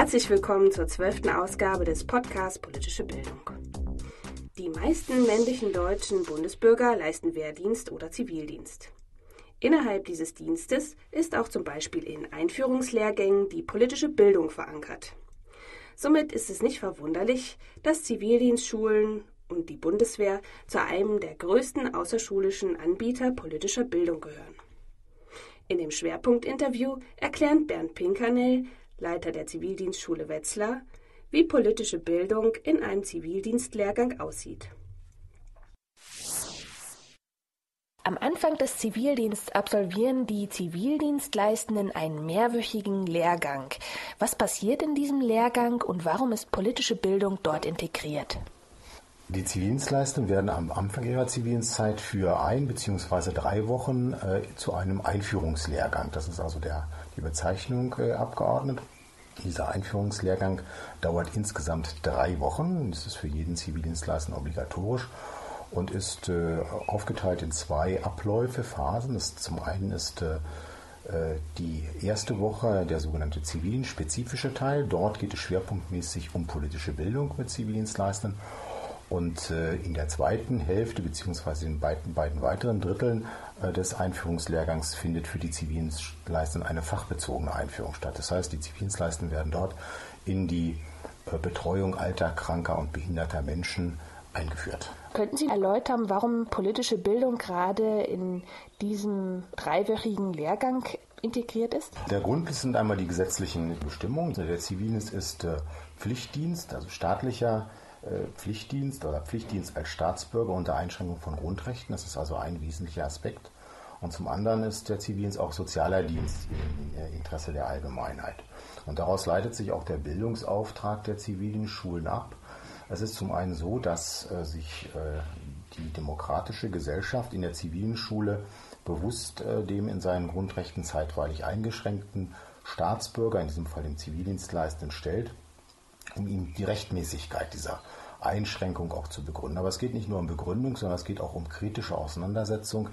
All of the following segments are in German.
Herzlich willkommen zur zwölften Ausgabe des Podcasts Politische Bildung. Die meisten männlichen deutschen Bundesbürger leisten Wehrdienst oder Zivildienst. Innerhalb dieses Dienstes ist auch zum Beispiel in Einführungslehrgängen die politische Bildung verankert. Somit ist es nicht verwunderlich, dass Zivildienstschulen und die Bundeswehr zu einem der größten außerschulischen Anbieter politischer Bildung gehören. In dem Schwerpunktinterview erklärt Bernd Pinkernell, Leiter der Zivildienstschule Wetzlar, wie politische Bildung in einem Zivildienstlehrgang aussieht. Am Anfang des Zivildienstes absolvieren die Zivildienstleistenden einen mehrwöchigen Lehrgang. Was passiert in diesem Lehrgang und warum ist politische Bildung dort integriert? Die Zivildienstleistenden werden am Anfang ihrer Zivildienstzeit für ein bzw. drei Wochen äh, zu einem Einführungslehrgang, das ist also der, die Bezeichnung äh, abgeordnet. Dieser Einführungslehrgang dauert insgesamt drei Wochen. Das ist für jeden Zivildienstleistenden obligatorisch und ist äh, aufgeteilt in zwei Abläufe, Phasen. Das zum einen ist äh, äh die erste Woche der sogenannte zivilspezifische Teil. Dort geht es schwerpunktmäßig um politische Bildung mit Zivildienstleistenden. Und äh, in der zweiten Hälfte beziehungsweise in beiden, beiden weiteren Dritteln äh, des Einführungslehrgangs findet für die Zivildienstleistenden eine fachbezogene Einführung statt. Das heißt, die Zivildienstleistenden werden dort in die äh, Betreuung alter, kranker und behinderter Menschen eingeführt. Könnten Sie erläutern, warum politische Bildung gerade in diesem dreiwöchigen Lehrgang integriert ist? Der Grund sind einmal die gesetzlichen Bestimmungen. Der Zivildienst ist Pflichtdienst, also staatlicher Pflichtdienst oder Pflichtdienst als Staatsbürger unter Einschränkung von Grundrechten. Das ist also ein wesentlicher Aspekt. Und zum anderen ist der Zivildienst auch sozialer Dienst im Interesse der Allgemeinheit. Und daraus leitet sich auch der Bildungsauftrag der Zivildienstschulen ab. Es ist zum einen so, dass äh, sich äh, die demokratische Gesellschaft in der Zivildienstschule bewusst äh, dem in seinen Grundrechten zeitweilig eingeschränkten Staatsbürger, in diesem Fall dem Zivildienstleistenden, stellt um ihm die Rechtmäßigkeit dieser Einschränkung auch zu begründen. Aber es geht nicht nur um Begründung, sondern es geht auch um kritische Auseinandersetzung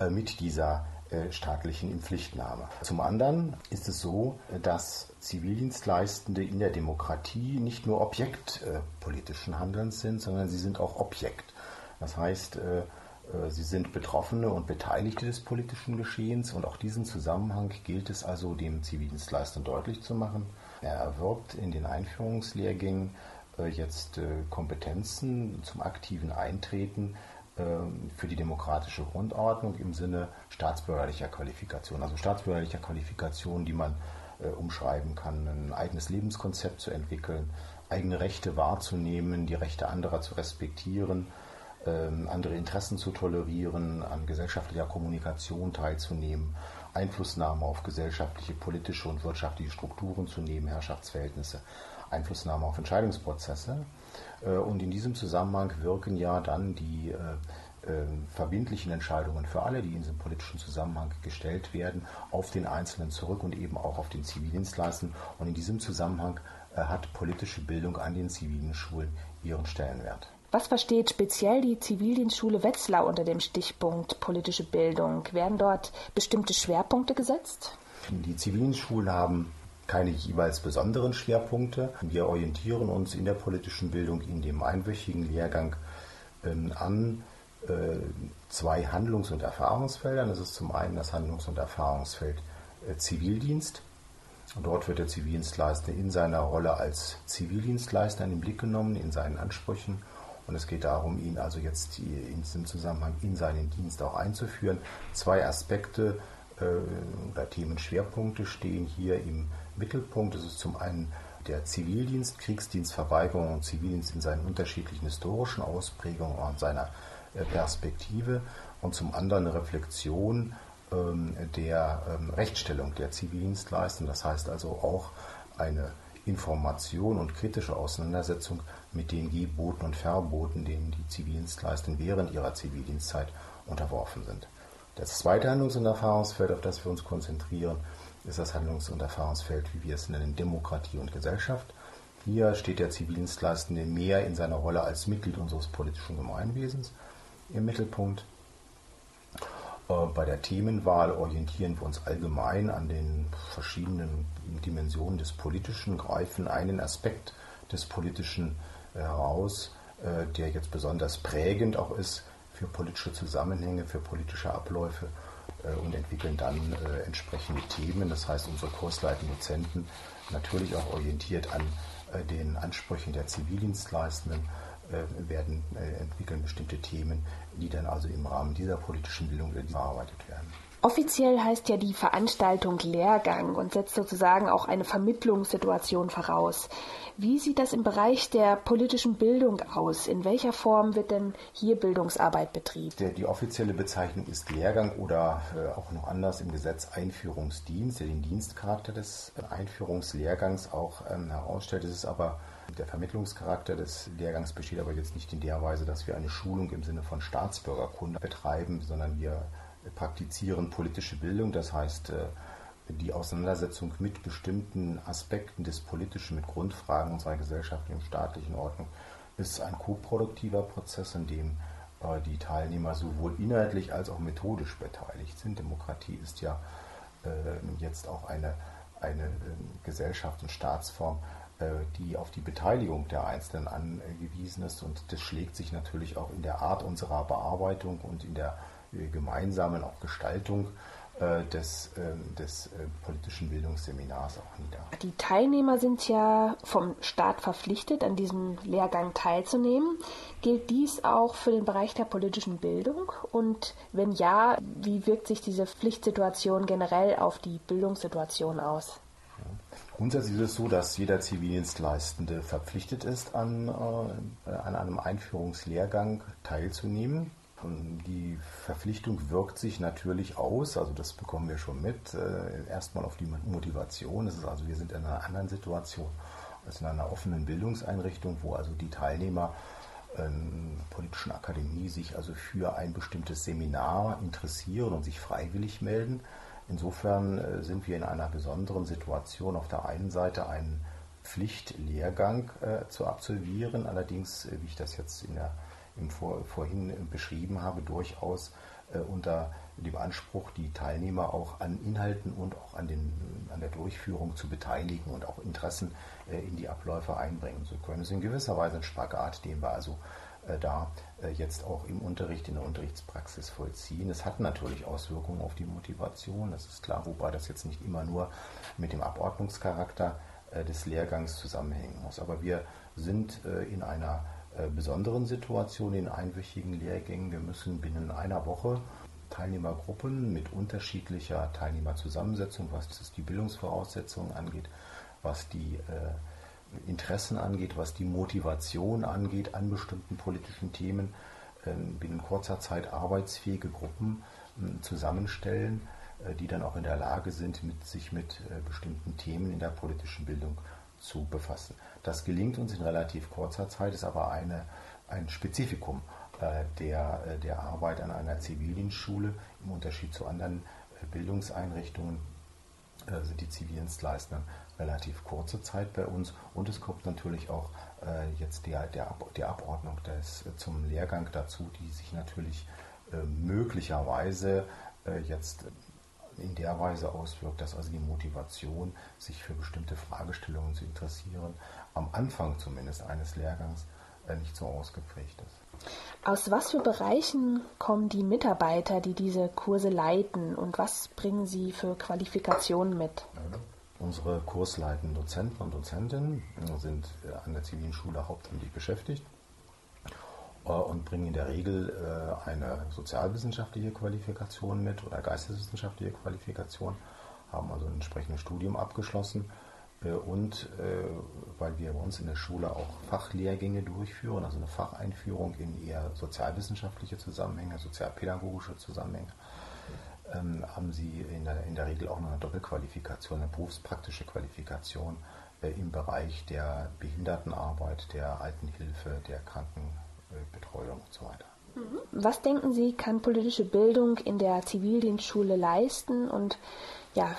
äh, mit dieser äh, staatlichen Inpflichtnahme. Zum anderen ist es so, dass Zivildienstleistende in der Demokratie nicht nur Objekt äh, politischen Handelns sind, sondern sie sind auch Objekt. Das heißt, Sie sind Betroffene und Beteiligte des politischen Geschehens und auch diesen Zusammenhang gilt es also dem Zivildienstleister deutlich zu machen. Er erwirbt in den Einführungslehrgängen äh, jetzt äh, Kompetenzen zum aktiven Eintreten ähm, für die demokratische Grundordnung im Sinne staatsbürgerlicher Qualifikation. Also staatsbürgerlicher Qualifikation, die man äh, umschreiben kann, ein eigenes Lebenskonzept zu entwickeln, eigene Rechte wahrzunehmen, die Rechte anderer zu respektieren, ähm, andere Interessen zu tolerieren, an gesellschaftlicher Kommunikation teilzunehmen, Einflussnahme auf gesellschaftliche, politische und wirtschaftliche Strukturen zu nehmen, Herrschaftsverhältnisse, Einflussnahme auf Entscheidungsprozesse. Äh, und in diesem Zusammenhang wirken ja dann die äh, äh, verbindlichen Entscheidungen für alle, die in diesem politischen Zusammenhang gestellt werden, auf den Einzelnen zurück und eben auch auf den Zivildienstleistenden. Und in diesem Zusammenhang hat politische Bildung an den zivilen Schulen ihren Stellenwert. Was versteht speziell die Zivildienstschule Wetzlar unter dem Stichpunkt politische Bildung? Werden dort bestimmte Schwerpunkte gesetzt? Die Zivildienstschulen haben keine jeweils besonderen Schwerpunkte. Wir orientieren uns in der politischen Bildung in dem einwöchigen Lehrgang ähm, an äh, zwei Handlungs- und Erfahrungsfeldern. Das ist zum einen das Handlungs- und Erfahrungsfeld äh, Zivildienst. Dort wird der Zivildienstleister in seiner Rolle als Zivildienstleister in den Blick genommen, in seinen Ansprüchen und es geht darum, ihn also jetzt in diesem Zusammenhang in seinen Dienst auch einzuführen. Zwei Aspekte äh, oder Themenschwerpunkte stehen hier im Mittelpunkt. Das ist zum einen der Zivildienst, Kriegsdienstverweigerung und Zivildienst in seinen unterschiedlichen historischen Ausprägungen und seiner äh, Perspektive und zum anderen eine Reflexion ähm, der ähm, Rechtsstellung der Zivildienstleistenden. Das heißt also auch eine Information und kritische Auseinandersetzung mit den Geboten und Verboten, denen die Zivildienstleister während ihrer Zivildienstzeit unterworfen sind. Das zweite Handlungs- und Erfahrungsfeld, auf das wir uns konzentrieren, ist das Handlungs- und Erfahrungsfeld, wie wir es nennen, Demokratie und Gesellschaft. Hier steht der Zivildienstleistende mehr in seiner Rolle als Mitglied unseres politischen Gemeinwesens im Mittelpunkt. Äh, bei der Themenwahl orientieren wir uns allgemein an den verschiedenen Dimensionen des Politischen, greifen einen Aspekt des Politischen heraus, äh, der jetzt besonders prägend auch ist für politische Zusammenhänge, für politische Abläufe äh, und entwickeln dann entsprechende Themen. Das heißt, unsere kursleitenden Dozenten natürlich auch orientiert an den Ansprüchen der Zivildienstleistenden werden entwickeln bestimmte Themen, die dann also im Rahmen dieser politischen Bildung bearbeitet werden. Offiziell heißt ja die Veranstaltung Lehrgang und setzt sozusagen auch eine Vermittlungssituation voraus. Wie sieht das im Bereich der politischen Bildung aus? In welcher Form wird denn hier Bildungsarbeit betrieben? Der, die offizielle Bezeichnung ist Lehrgang oder äh, auch noch anders im Gesetz Einführungsdienst, der den Dienstcharakter des Einführungslehrgangs auch ähm, herausstellt. Es ist aber der Vermittlungscharakter des Lehrgangs besteht aber jetzt nicht in der Weise, dass wir eine Schulung im Sinne von Staatsbürgerkunde betreiben, sondern wir praktizieren politische Bildung. Das heißt, äh, die Auseinandersetzung mit bestimmten Aspekten des Politischen, mit Grundfragen unserer gesellschaftlichen und staatlichen Ordnung, ist ein koproduktiver Prozess, in dem äh, die Teilnehmer sowohl inhaltlich als auch methodisch beteiligt sind. Demokratie ist ja äh, jetzt auch eine, eine Gesellschafts- und Staatsform, die auf die Beteiligung der Einzelnen angewiesen ist. Und das schlägt sich natürlich auch in der Art unserer Bearbeitung und in der gemeinsamen auch Gestaltung äh, des, ähm, des äh, politischen Bildungsseminars auch nieder. Die Teilnehmer sind ja vom Staat verpflichtet, an diesem Lehrgang teilzunehmen. Gilt dies auch für den Bereich der politischen Bildung? Und wenn ja, wie wirkt sich diese Pflichtsituation generell auf die Bildungssituation aus? Grundsätzlich ist es so, dass jeder Zivildienstleistende verpflichtet ist, an, äh, an einem Einführungslehrgang teilzunehmen. Die Verpflichtung wirkt sich natürlich aus, also das bekommen wir schon mit, äh, erstmal auf die Motivation. Das ist also, wir sind in einer anderen Situation als in einer offenen Bildungseinrichtung, wo also die Teilnehmer ähm, politischen Akademie sich also für ein bestimmtes Seminar interessieren und sich freiwillig melden. Insofern äh, sind wir in einer besonderen Situation, auf der einen Seite einen Pflichtlehrgang äh, zu absolvieren, allerdings, äh, wie ich das jetzt in der im Vor vorhin beschrieben habe, durchaus äh, unter dem Anspruch, die Teilnehmer auch an Inhalten und auch an, den, an der Durchführung zu beteiligen und auch Interessen äh, in die Abläufe einbringen zu können. Es ist in gewisser Weise ein Spagat, den wir also äh, da äh, jetzt auch im Unterricht, in der Unterrichtspraxis vollziehen. Es hat natürlich Auswirkungen auf die Motivation, das ist klar, wobei das jetzt nicht immer nur mit dem Abordnungscharakter äh, des Lehrgangs zusammenhängen muss. Aber wir sind äh, in einer äh, besonderen Situation in einwöchigen Lehrgängen. Wir müssen binnen einer Woche Teilnehmergruppen mit unterschiedlicher Teilnehmerzusammensetzung, was die Bildungsvoraussetzungen angeht, was die äh, Interessen angeht, was die Motivation angeht an bestimmten politischen Themen, binnen kurzer Zeit arbeitsfähige Gruppen äh, zusammenstellen, äh, die dann auch in der Lage sind, mit, sich mit äh, bestimmten Themen in der politischen Bildung zu befassen. Das gelingt uns in relativ kurzer Zeit, ist aber eine, ein Spezifikum äh, der, der Arbeit an einer Zivildienstschule. Im Unterschied zu anderen Bildungseinrichtungen sind die Zivildienstleister relativ kurze Zeit bei uns und es kommt natürlich auch äh, jetzt der, der, Ab der Abordnung des, äh, zum Lehrgang dazu, die sich natürlich möglicherweise jetzt in der Weise auswirkt, dass also die Motivation, sich für bestimmte Fragestellungen zu interessieren, am Anfang zumindest eines Lehrgangs äh, nicht so ausgeprägt ist. Aus was für Bereichen kommen die Mitarbeiter, die diese Kurse leiten und was bringen sie für Qualifikationen mit? Unsere kursleitenden Dozenten und Dozentinnen sind an der zivilen Schule hauptamtlich beschäftigt äh, und bringen in der Regel äh, eine sozialwissenschaftliche Qualifikation mit oder geisteswissenschaftliche Qualifikation, haben also ein entsprechendes Studium abgeschlossen und weil wir bei uns in der Schule auch Fachlehrgänge durchführen, also eine Facheinführung in eher sozialwissenschaftliche Zusammenhänge, sozialpädagogische Zusammenhänge, ähm, haben sie in der, in der Regel auch noch eine Doppelqualifikation, eine berufspraktische Qualifikation im Bereich der Behindertenarbeit, der Altenhilfe, der Kranken Betreuung und so weiter. Mhm. Was denken Sie, kann politische Bildung in der Zivildienstschule leisten und ja,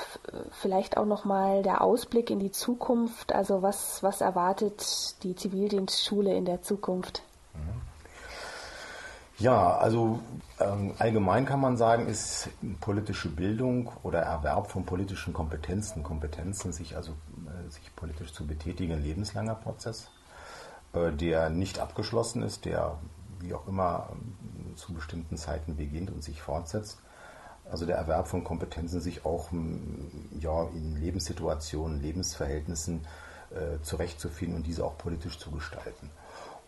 vielleicht auch nochmal der Ausblick in die Zukunft. Also was, was erwartet die Zivildienstschule in der Zukunft? Mhm. Ja, also ähm, allgemein kann man sagen, ist politische Bildung oder Erwerb von politischen Kompetenzen, Kompetenzen, sich also äh, sich politisch zu betätigen, ein lebenslanger Prozess, äh, der nicht abgeschlossen ist, der wie auch immer äh, zu bestimmten Zeiten beginnt und sich fortsetzt. Also der Erwerb von Kompetenzen sich auch ja, in Lebenssituationen, Lebensverhältnissen äh, zurechtzufinden und diese auch politisch zu gestalten.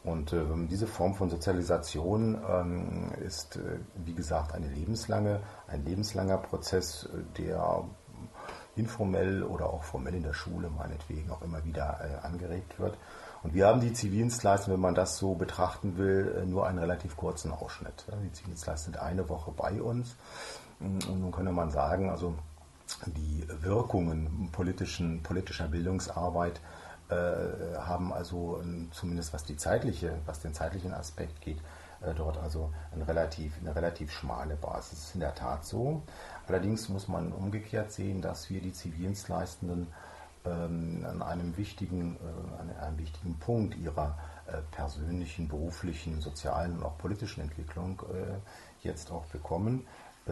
Und äh, diese Form von Sozialisation ähm, ist, äh, wie gesagt, eine lebenslange, ein lebenslanger Prozess, äh, der informell oder auch formell in der Schule meinetwegen auch immer wieder äh, angeregt wird. Und wir haben die Zivildienstleister, wenn man das so betrachten will, äh, nur einen relativ kurzen Ausschnitt. Die Zivildienstleister sind eine Woche bei uns. Und nun könnte man sagen, also die Wirkungen politischen, politischer Bildungsarbeit äh, haben also zumindest was die zeitliche, was den zeitlichen Aspekt geht, äh, dort also eine relativ, eine relativ schmale Basis. Das ist in der Tat so. Allerdings muss man umgekehrt sehen, dass wir die Zivildienstleistenden ähm, an einem wichtigen, äh, an einem wichtigen Punkt ihrer äh, persönlichen, beruflichen, sozialen und auch politischen Entwicklung äh, jetzt auch bekommen.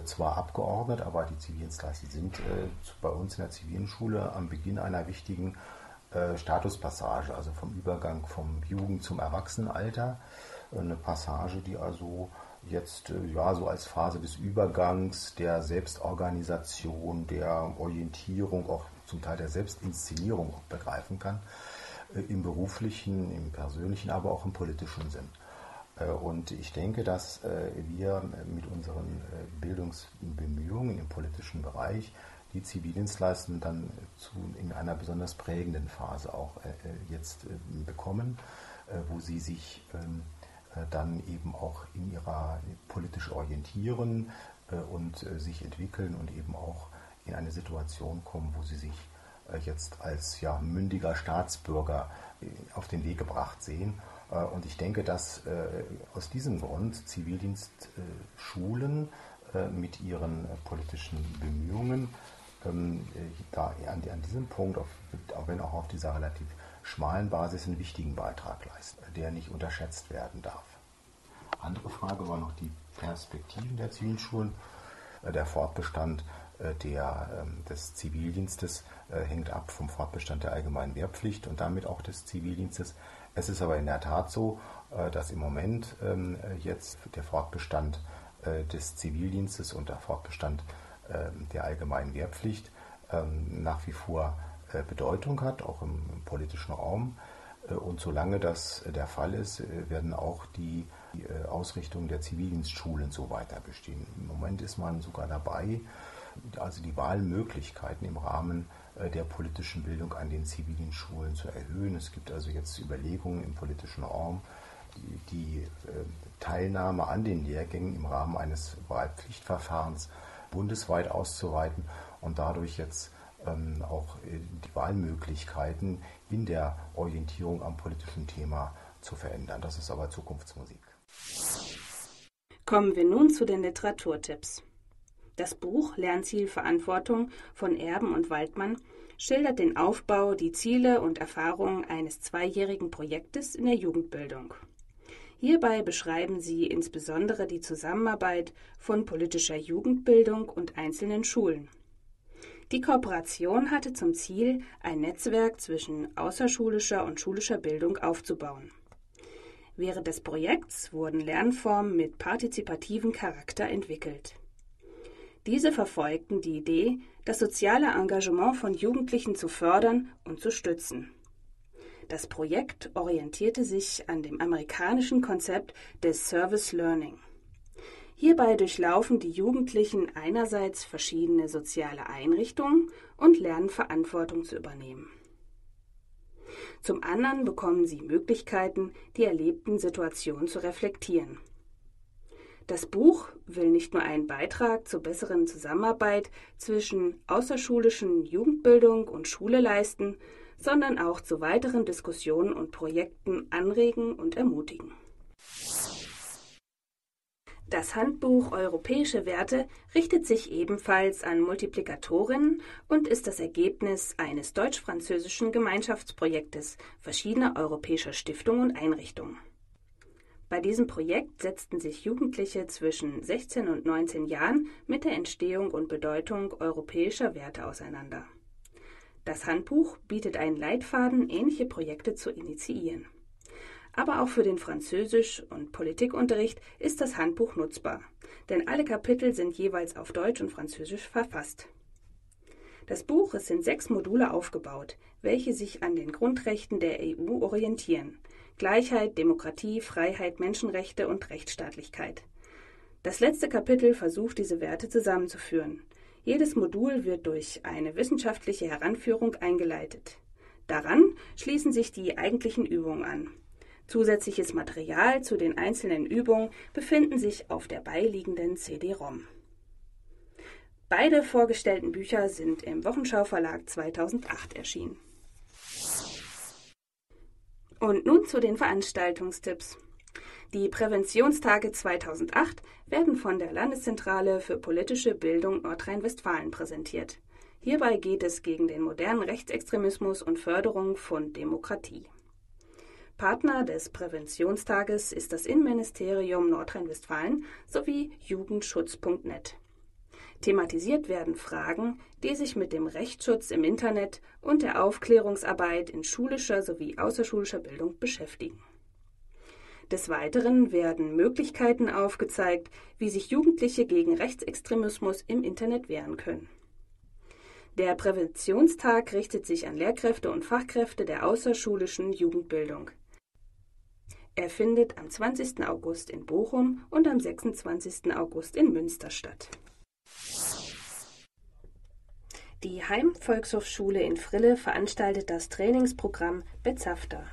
Zwar abgeordnet, aber die Zivildienstleister sind bei uns in der zivilen Schule am Beginn einer wichtigen Statuspassage, also vom Übergang vom Jugend zum Erwachsenenalter. Eine Passage, die also jetzt ja so als Phase des Übergangs, der Selbstorganisation, der Orientierung, auch zum Teil der Selbstinszenierung auch begreifen kann, äh, im beruflichen, im persönlichen, aber auch im politischen Sinn. Und ich denke, dass wir mit unseren Bildungsbemühungen im politischen Bereich die Zivildienstleistenden dann zu, in einer besonders prägenden Phase auch äh, äh jetzt äh, bekommen, äh, wo sie sich ähm, äh, dann eben auch in ihrer politisch orientieren äh, und sich entwickeln und eben auch in eine Situation kommen, wo sie sich jetzt als ja, mündiger Staatsbürger auf den Weg gebracht sehen. Und ich denke, dass aus diesem Grund Zivildienstschulen mit ihren politischen Bemühungen ähm, da an, diesem Punkt, auch wenn auch auf dieser relativ schmalen Basis, einen wichtigen Beitrag leisten, der nicht unterschätzt werden darf. Andere Frage war noch die Perspektiven der Zivilschulen. Äh, der Fortbestand äh, der, ähm, des Zivildienstes äh, hängt ab vom Fortbestand der allgemeinen Wehrpflicht und damit auch des Zivildienstes. Es ist aber in der Tat so, dass im Moment ähm, jetzt der Fortbestand des Zivildienstes und der Fortbestand ähm, der allgemeinen Wehrpflicht nach wie vor äh, Bedeutung hat, auch im, politischen Raum. Äh, und solange das der Fall ist, äh, werden auch die, Ausrichtungen der Zivildienstschulen so weiter bestehen. Im Moment ist man sogar dabei, also die Wahlmöglichkeiten im Rahmen der politischen Bildung an den Zivildienstschulen zu erhöhen. Es gibt also jetzt Überlegungen im politischen Raum, die, die Teilnahme an den Lehrgängen im Rahmen eines Wahlpflichtverfahrens bundesweit auszuweiten und dadurch jetzt ähm, auch äh, die Wahlmöglichkeiten in der Orientierung am politischen Thema zu verändern. Das ist aber Zukunftsmusik. Kommen wir nun zu den Literaturtipps. Das Buch Lernziel Verantwortung von Erben und Waldmann schildert den Aufbau, die Ziele und Erfahrungen eines zweijährigen Projektes in der Jugendbildung. Hierbei beschreiben sie insbesondere die Zusammenarbeit von politischer Jugendbildung und einzelnen Schulen. Die Kooperation hatte zum Ziel, ein Netzwerk zwischen außerschulischer und schulischer Bildung aufzubauen. Während des Projekts wurden Lernformen mit partizipativen Charakter entwickelt. Diese verfolgten die Idee, das soziale Engagement von Jugendlichen zu fördern und zu stützen. Das Projekt orientierte sich an dem amerikanischen Konzept des Service Learning. Hierbei durchlaufen die Jugendlichen einerseits verschiedene soziale Einrichtungen und lernen Verantwortung zu übernehmen. Zum anderen bekommen sie Möglichkeiten, die erlebten Situationen zu reflektieren. Das Buch will nicht nur einen Beitrag zur besseren Zusammenarbeit zwischen außerschulischen Jugendbildung und Schule leisten, sondern auch zu weiteren Diskussionen und Projekten anregen und ermutigen. Das Handbuch Europäische Werte richtet sich ebenfalls an Multiplikatorinnen und ist das Ergebnis eines deutsch-französischen Gemeinschaftsprojektes verschiedener europäischer Stiftungen und Einrichtungen. Bei diesem Projekt setzten sich Jugendliche zwischen 16 und 19 Jahren mit der Entstehung und Bedeutung europäischer Werte auseinander. Das Handbuch bietet einen Leitfaden, ähnliche Projekte zu initiieren. Aber auch für den Französisch- und Politikunterricht ist das Handbuch nutzbar, denn alle Kapitel sind jeweils auf Deutsch und Französisch verfasst. Das Buch ist in sechs Module aufgebaut, welche sich an den Grundrechten der EU orientieren. Gleichheit, Demokratie, Freiheit, Menschenrechte und Rechtsstaatlichkeit. Das letzte Kapitel versucht, diese Werte zusammenzuführen. Jedes Modul wird durch eine wissenschaftliche Heranführung eingeleitet. Daran schließen sich die eigentlichen Übungen an. Zusätzliches Material zu den einzelnen Übungen befinden sich auf der beiliegenden CD-ROM. Beide vorgestellten Bücher sind im Wochenschau Verlag 2008 erschienen. Und nun zu den Veranstaltungstipps. Die Präventionstage 2008 werden von der Landeszentrale für politische Bildung Nordrhein-Westfalen präsentiert. Hierbei geht es gegen den modernen Rechtsextremismus und Förderung von Demokratie. Partner des Präventionstages ist das Innenministerium Nordrhein-Westfalen sowie Jugendschutz.net. Thematisiert werden Fragen, die sich mit dem Rechtsschutz im Internet und der Aufklärungsarbeit in schulischer sowie außerschulischer Bildung beschäftigen. Des Weiteren werden Möglichkeiten aufgezeigt, wie sich Jugendliche gegen Rechtsextremismus im Internet wehren können. Der Präventionstag richtet sich an Lehrkräfte und Fachkräfte der außerschulischen Jugendbildung. Er findet am 20. August in Bochum und am 26. August in Münster statt. Die Heimvolkshochschule in Frille veranstaltet das Trainingsprogramm Bezafter.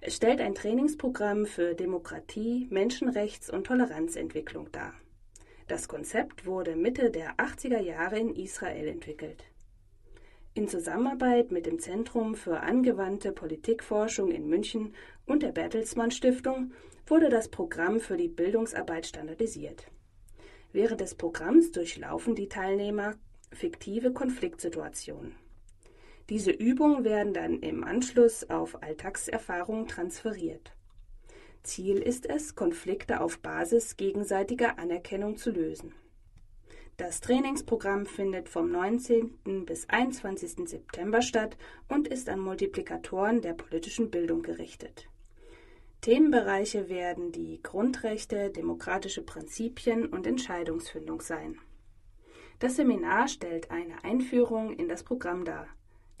Es stellt ein Trainingsprogramm für Demokratie, Menschenrechts- und Toleranzentwicklung dar. Das Konzept wurde Mitte der 80er Jahre in Israel entwickelt. In Zusammenarbeit mit dem Zentrum für angewandte Politikforschung in München und der Bertelsmann Stiftung wurde das Programm für die Bildungsarbeit standardisiert. Während des Programms durchlaufen die Teilnehmer fiktive Konfliktsituationen. Diese Übungen werden dann im Anschluss auf Alltagserfahrungen transferiert. Ziel ist es, Konflikte auf Basis gegenseitiger Anerkennung zu lösen. Das Trainingsprogramm findet vom 19. bis 21. September statt und ist an Multiplikatoren der politischen Bildung gerichtet. Themenbereiche werden die Grundrechte, demokratische Prinzipien und Entscheidungsfindung sein. Das Seminar stellt eine Einführung in das Programm dar.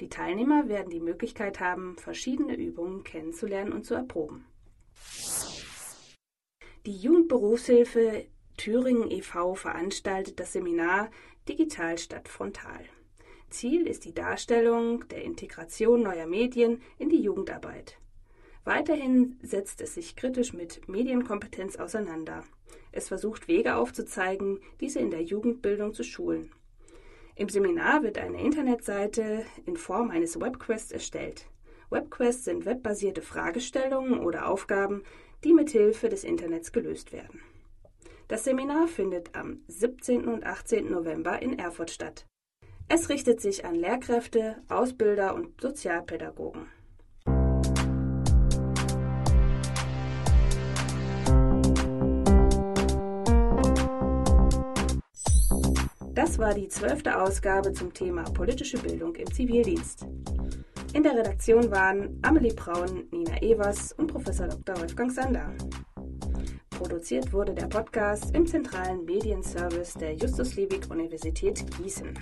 Die Teilnehmer werden die Möglichkeit haben, verschiedene Übungen kennenzulernen und zu erproben. Die Jugendberufshilfe Thüringen e.V. veranstaltet das Seminar Digital statt frontal. Ziel ist die Darstellung der Integration neuer Medien in die Jugendarbeit. Weiterhin setzt es sich kritisch mit Medienkompetenz auseinander. Es versucht Wege aufzuzeigen, diese in der Jugendbildung zu schulen. Im Seminar wird eine Internetseite in Form eines Webquests erstellt. Webquests sind webbasierte Fragestellungen oder Aufgaben, die mit Hilfe des Internets gelöst werden. Das Seminar findet am 17. und 18. November in Erfurt statt. Es richtet sich an Lehrkräfte, Ausbilder und Sozialpädagogen. War die zwölfte Ausgabe zum Thema politische Bildung im Zivildienst. In der Redaktion waren Amelie Braun, Nina Evers und Professor Dr. Wolfgang Sander. Produziert wurde der Podcast im zentralen Medienservice der Justus Liebig Universität Gießen.